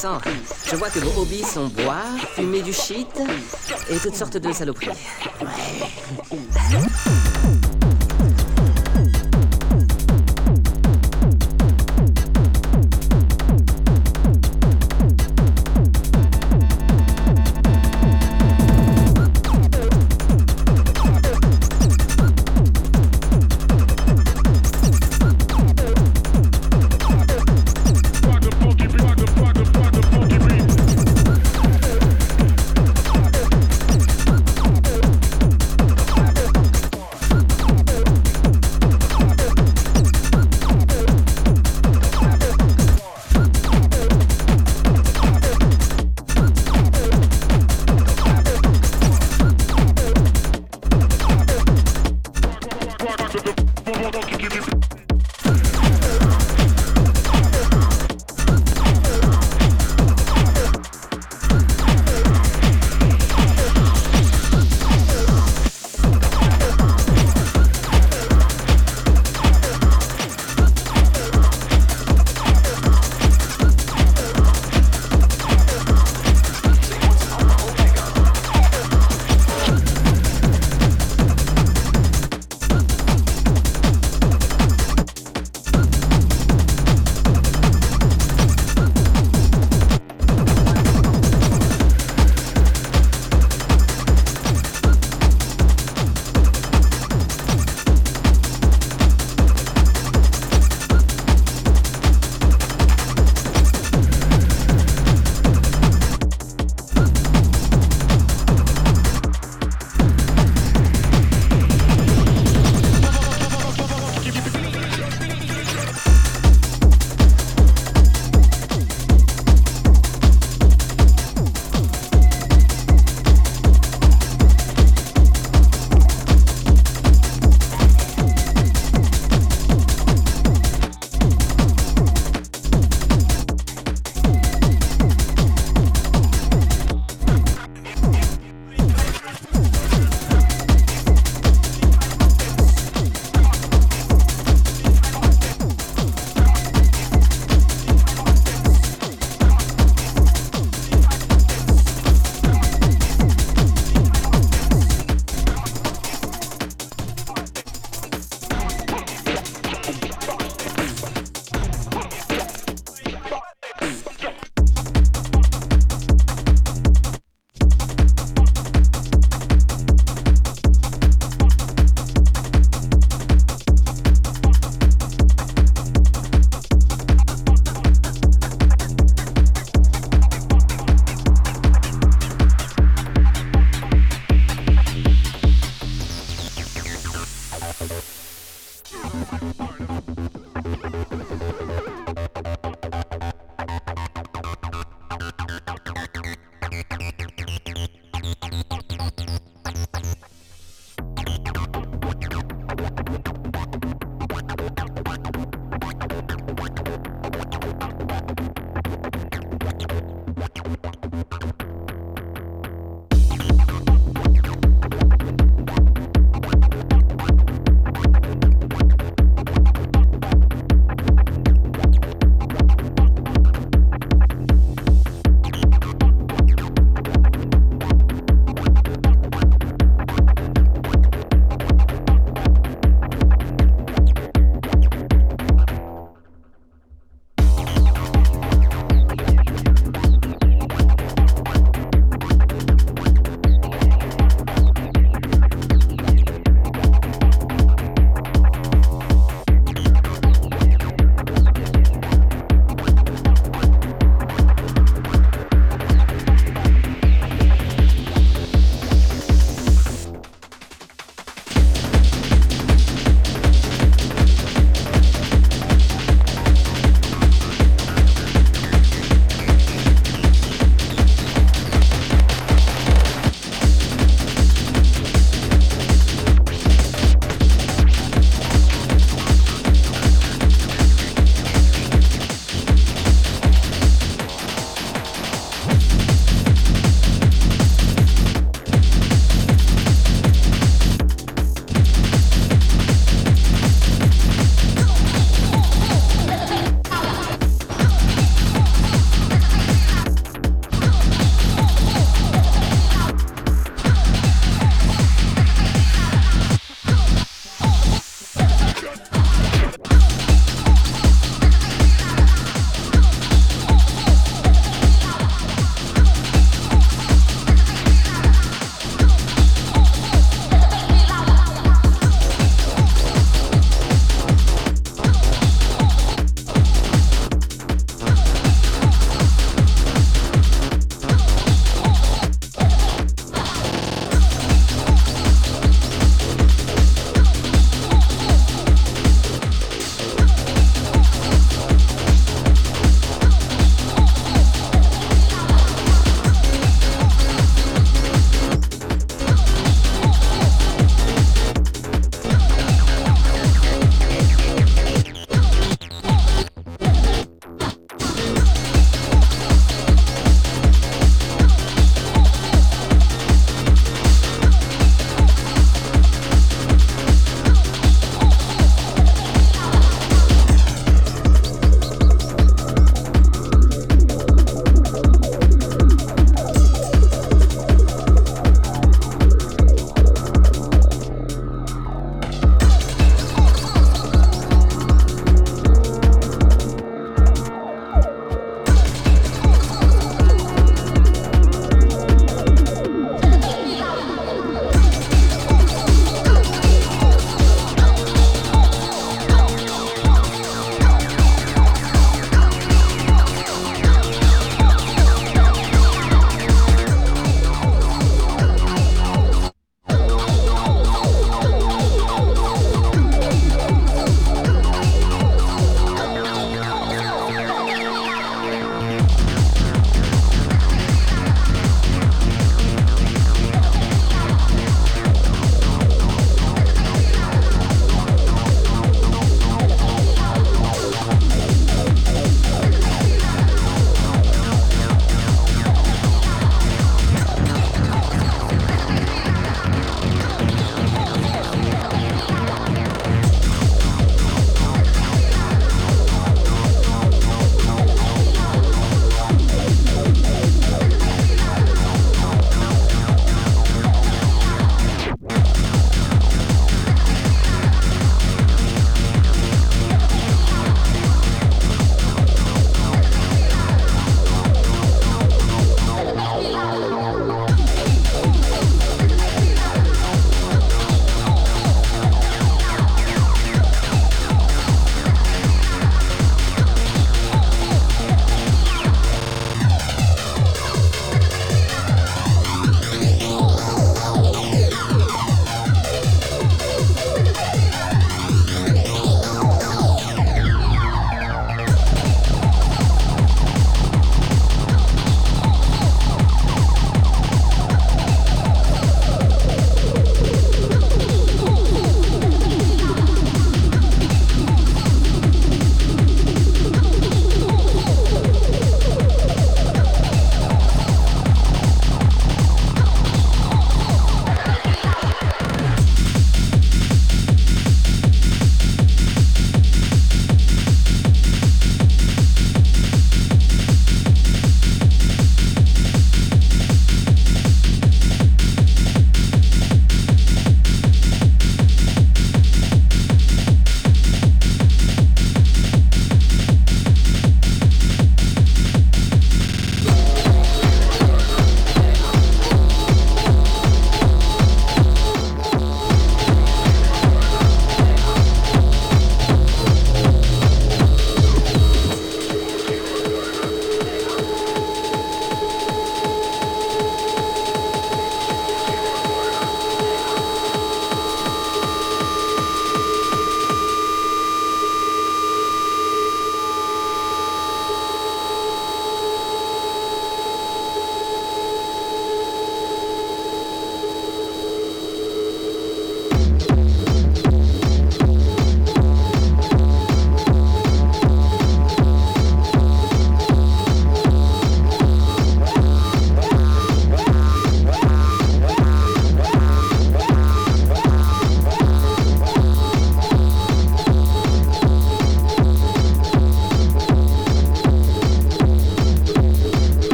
Je vois que vos hobbies sont boire, fumer du shit et toutes sortes de saloperies.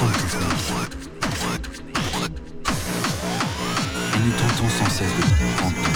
Et nous tentons sans cesse de comprendre.